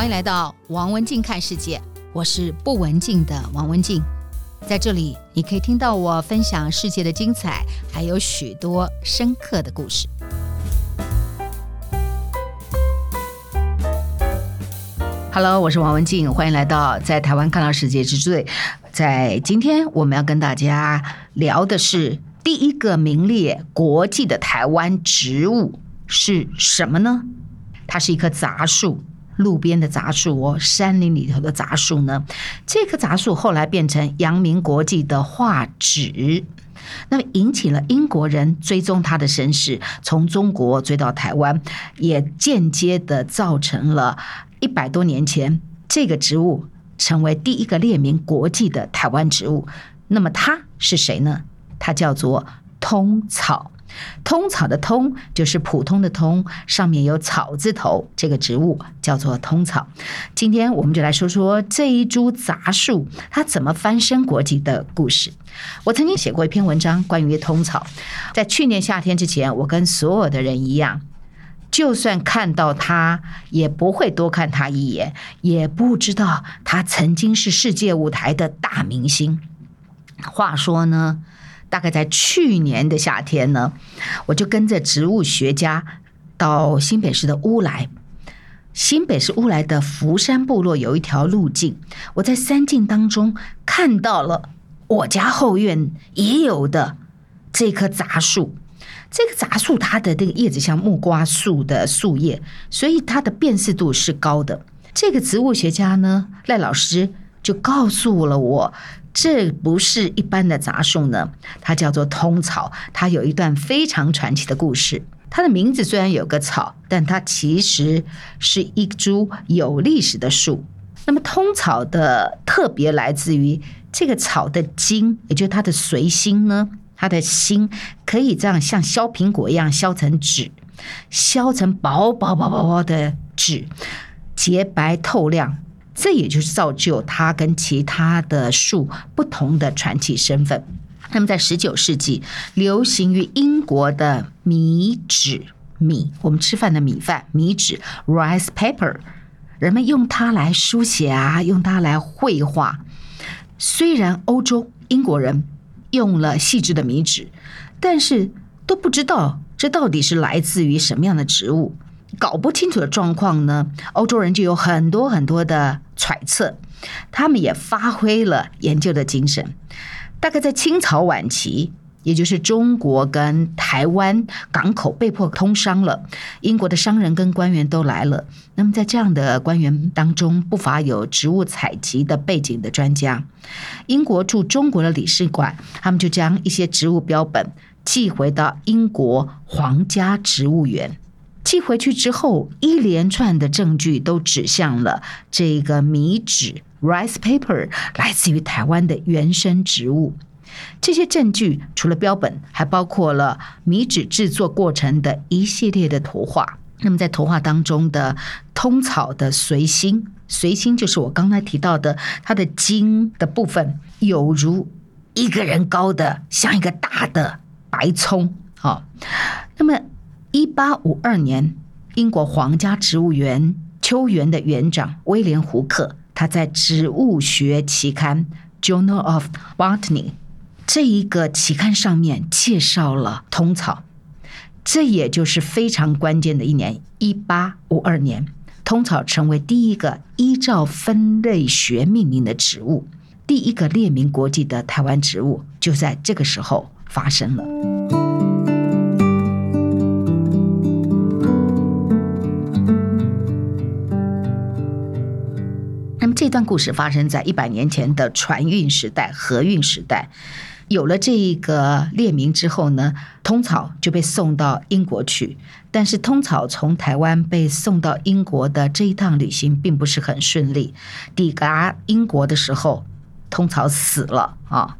欢迎来到王文静看世界，我是不文静的王文静，在这里你可以听到我分享世界的精彩，还有许多深刻的故事。Hello，我是王文静，欢迎来到在台湾看到世界之最。在今天，我们要跟大家聊的是第一个名列国际的台湾植物是什么呢？它是一棵杂树，路边的杂树哦，山林里头的杂树呢。这棵杂树后来变成阳明国际的画纸，那么引起了英国人追踪它的身世，从中国追到台湾，也间接的造成了。一百多年前，这个植物成为第一个列名国际的台湾植物。那么它是谁呢？它叫做通草。通草的“通”就是普通的“通”，上面有草字头。这个植物叫做通草。今天我们就来说说这一株杂树它怎么翻身国际的故事。我曾经写过一篇文章关于通草，在去年夏天之前，我跟所有的人一样。就算看到它，也不会多看它一眼，也不知道它曾经是世界舞台的大明星。话说呢，大概在去年的夏天呢，我就跟着植物学家到新北市的乌来。新北市乌来的福山部落有一条路径，我在山径当中看到了我家后院也有的这棵杂树。这个杂树，它的这个叶子像木瓜树的树叶，所以它的辨识度是高的。这个植物学家呢，赖老师就告诉了我，这不是一般的杂树呢，它叫做通草。它有一段非常传奇的故事。它的名字虽然有个草，但它其实是一株有历史的树。那么通草的特别来自于这个草的茎，也就是它的随心呢。它的心可以这样像削苹果一样削成纸，削成薄薄薄薄薄的纸，洁白透亮。这也就是造就它跟其他的树不同的传奇身份。那么在十九世纪，流行于英国的米纸米，我们吃饭的米饭米纸 （rice paper），人们用它来书写啊，用它来绘画。虽然欧洲英国人。用了细致的米纸，但是都不知道这到底是来自于什么样的植物，搞不清楚的状况呢？欧洲人就有很多很多的揣测，他们也发挥了研究的精神。大概在清朝晚期。也就是中国跟台湾港口被迫通商了，英国的商人跟官员都来了。那么在这样的官员当中，不乏有植物采集的背景的专家。英国驻中国的领事馆，他们就将一些植物标本寄回到英国皇家植物园。寄回去之后，一连串的证据都指向了这个米纸 （rice paper） 来自于台湾的原生植物。这些证据除了标本，还包括了米纸制作过程的一系列的图画。那么在图画当中的通草的随心，随心就是我刚才提到的，它的茎的部分有如一个人高的，像一个大的白葱。好，那么一八五二年，英国皇家植物园秋园的园长威廉胡克，他在《植物学期刊》（Journal of Botany）。这一个期刊上面介绍了通草，这也就是非常关键的一年，一八五二年，通草成为第一个依照分类学命名的植物，第一个列名国际的台湾植物就在这个时候发生了。段故事发生在一百年前的船运时代，河运时代。有了这一个列名之后呢，通草就被送到英国去。但是通草从台湾被送到英国的这一趟旅行并不是很顺利。抵达英国的时候，通草死了啊。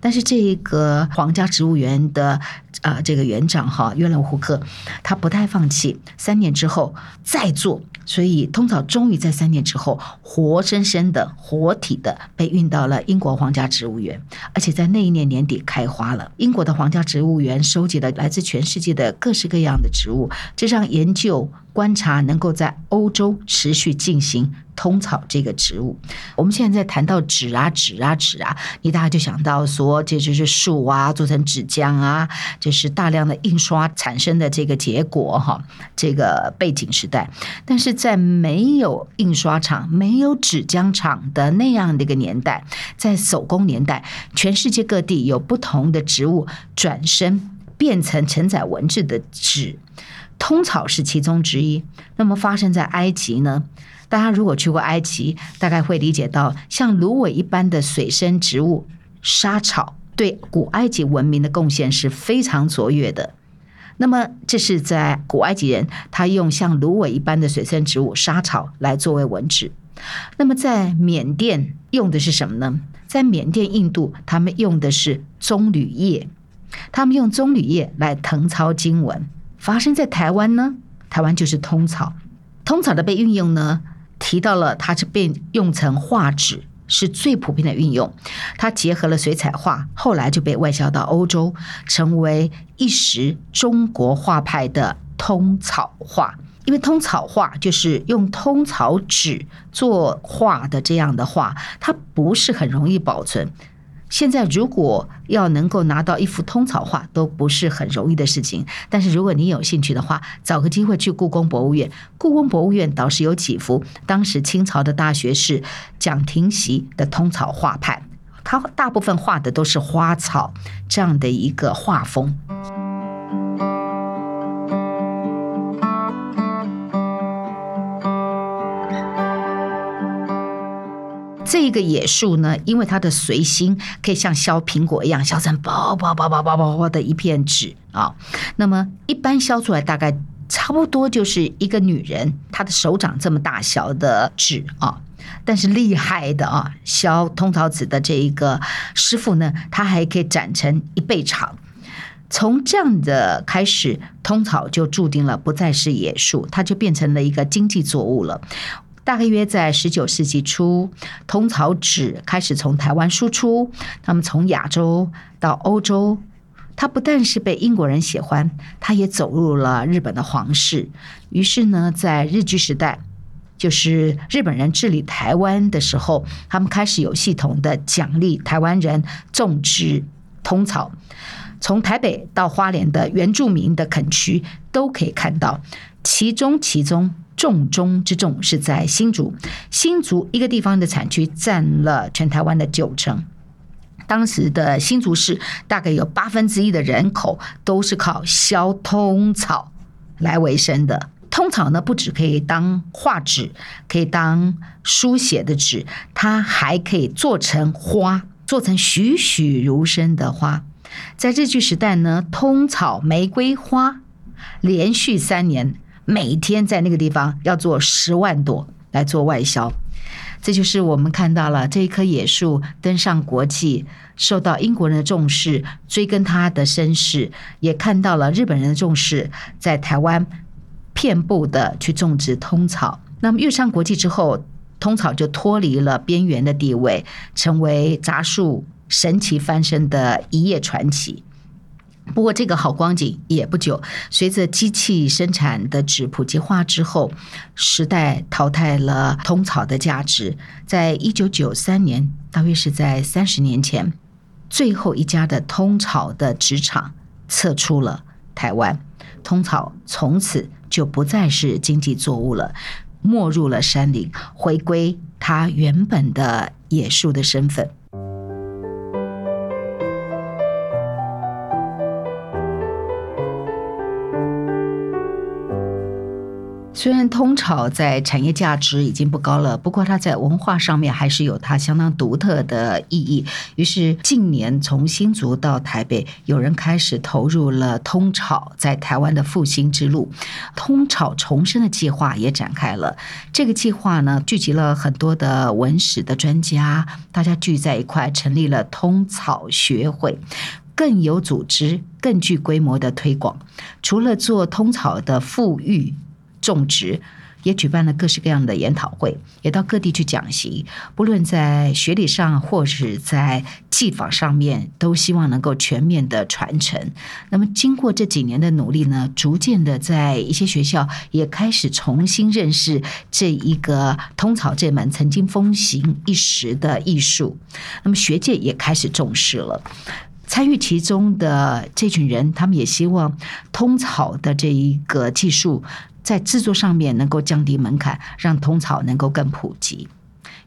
但是这个皇家植物园的啊、这个园长哈约伦胡克，他不太放弃，三年之后再做，所以通草终于在三年之后活生生的、活体的被运到了英国皇家植物园，而且在那一年年底开花了。英国的皇家植物园收集了来自全世界的各式各样的植物，这让研究观察能够在欧洲持续进行。通草这个植物，我们现在在谈到纸啊纸啊纸啊，你大概就想到说，这就是树啊做成纸浆啊，就是大量的印刷产生的这个结果哈。这个背景时代，但是在没有印刷厂、没有纸浆厂的那样的一个年代，在手工年代，全世界各地有不同的植物转身变成承载文字的纸，通草是其中之一。那么发生在埃及呢？大家如果去过埃及，大概会理解到，像芦苇一般的水生植物莎草，对古埃及文明的贡献是非常卓越的。那么，这是在古埃及人，他用像芦苇一般的水生植物莎草来作为文字。那么，在缅甸用的是什么呢？在缅甸、印度，他们用的是棕榈叶，他们用棕榈叶来誊抄经文。发生在台湾呢？台湾就是通草，通草的被运用呢？提到了，它是被用成画纸，是最普遍的运用。它结合了水彩画，后来就被外销到欧洲，成为一时中国画派的通草画。因为通草画就是用通草纸作画的这样的画，它不是很容易保存。现在如果要能够拿到一幅通草画都不是很容易的事情，但是如果你有兴趣的话，找个机会去故宫博物院。故宫博物院倒是有几幅当时清朝的大学士蒋廷锡的通草画派，他大部分画的都是花草这样的一个画风。这个野树呢，因为它的随心可以像削苹果一样削成薄薄薄薄薄薄薄的一片纸啊。那么一般削出来大概差不多就是一个女人她的手掌这么大小的纸啊。但是厉害的啊，削通草纸的这一个师傅呢，他还可以斩成一倍长。从这样的开始，通草就注定了不再是野树，它就变成了一个经济作物了。大概约在十九世纪初，通草纸开始从台湾输出。那么从亚洲到欧洲，它不但是被英国人喜欢，它也走入了日本的皇室。于是呢，在日据时代，就是日本人治理台湾的时候，他们开始有系统的奖励台湾人种植通草。从台北到花莲的原住民的垦区都可以看到，其中其中。重中之重是在新竹，新竹一个地方的产区占了全台湾的九成。当时的新竹市大概有八分之一的人口都是靠削通草来为生的。通草呢，不只可以当画纸，可以当书写的纸，它还可以做成花，做成栩栩如生的花。在日据时代呢，通草玫瑰花连续三年。每天在那个地方要做十万朵来做外销，这就是我们看到了这一棵野树登上国际，受到英国人的重视，追根它的身世，也看到了日本人的重视，在台湾遍布的去种植通草。那么跃上国际之后，通草就脱离了边缘的地位，成为杂树神奇翻身的一页传奇。不过，这个好光景也不久。随着机器生产的纸普及化之后，时代淘汰了通草的价值。在一九九三年，大约是在三十年前，最后一家的通草的纸厂撤出了台湾，通草从此就不再是经济作物了，没入了山林，回归它原本的野树的身份。虽然通草在产业价值已经不高了，不过它在文化上面还是有它相当独特的意义。于是近年从新竹到台北，有人开始投入了通草在台湾的复兴之路，通草重生的计划也展开了。这个计划呢，聚集了很多的文史的专家，大家聚在一块，成立了通草学会。更有组织、更具规模的推广，除了做通草的复育种植，也举办了各式各样的研讨会，也到各地去讲习。不论在学理上，或是在技法上面，都希望能够全面的传承。那么，经过这几年的努力呢，逐渐的在一些学校也开始重新认识这一个通草这门曾经风行一时的艺术。那么，学界也开始重视了。参与其中的这群人，他们也希望通草的这一个技术在制作上面能够降低门槛，让通草能够更普及。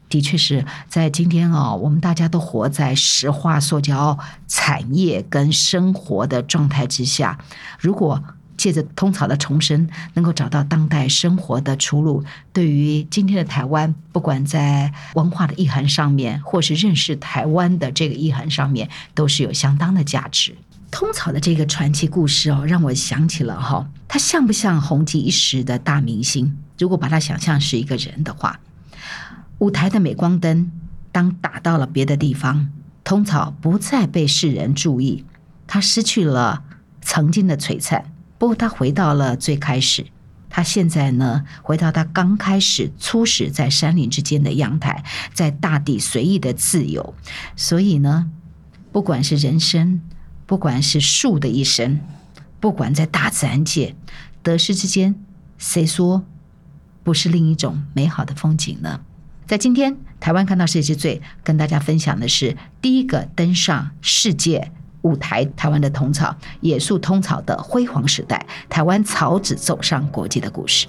的确是在今天啊，我们大家都活在石化塑胶产业跟生活的状态之下，如果借着通草的重生，能够找到当代生活的出路，对于今天的台湾，不管在文化的意涵上面，或是认识台湾的这个意涵上面，都是有相当的价值。通草的这个传奇故事哦，让我想起了哈，他像不像红极一时的大明星？如果把他想象是一个人的话，舞台的镁光灯当打到了别的地方，通草不再被世人注意，他失去了曾经的璀璨。不过，他回到了最开始。他现在呢，回到他刚开始初始在山林之间的阳台，在大地随意的自由。所以呢，不管是人生，不管是树的一生，不管在大自然界得失之间，谁说不是另一种美好的风景呢？在今天，台湾看到世界之最，跟大家分享的是第一个登上世界舞台，台湾的通草，野树通草的辉煌时代，台湾草纸走上国际的故事。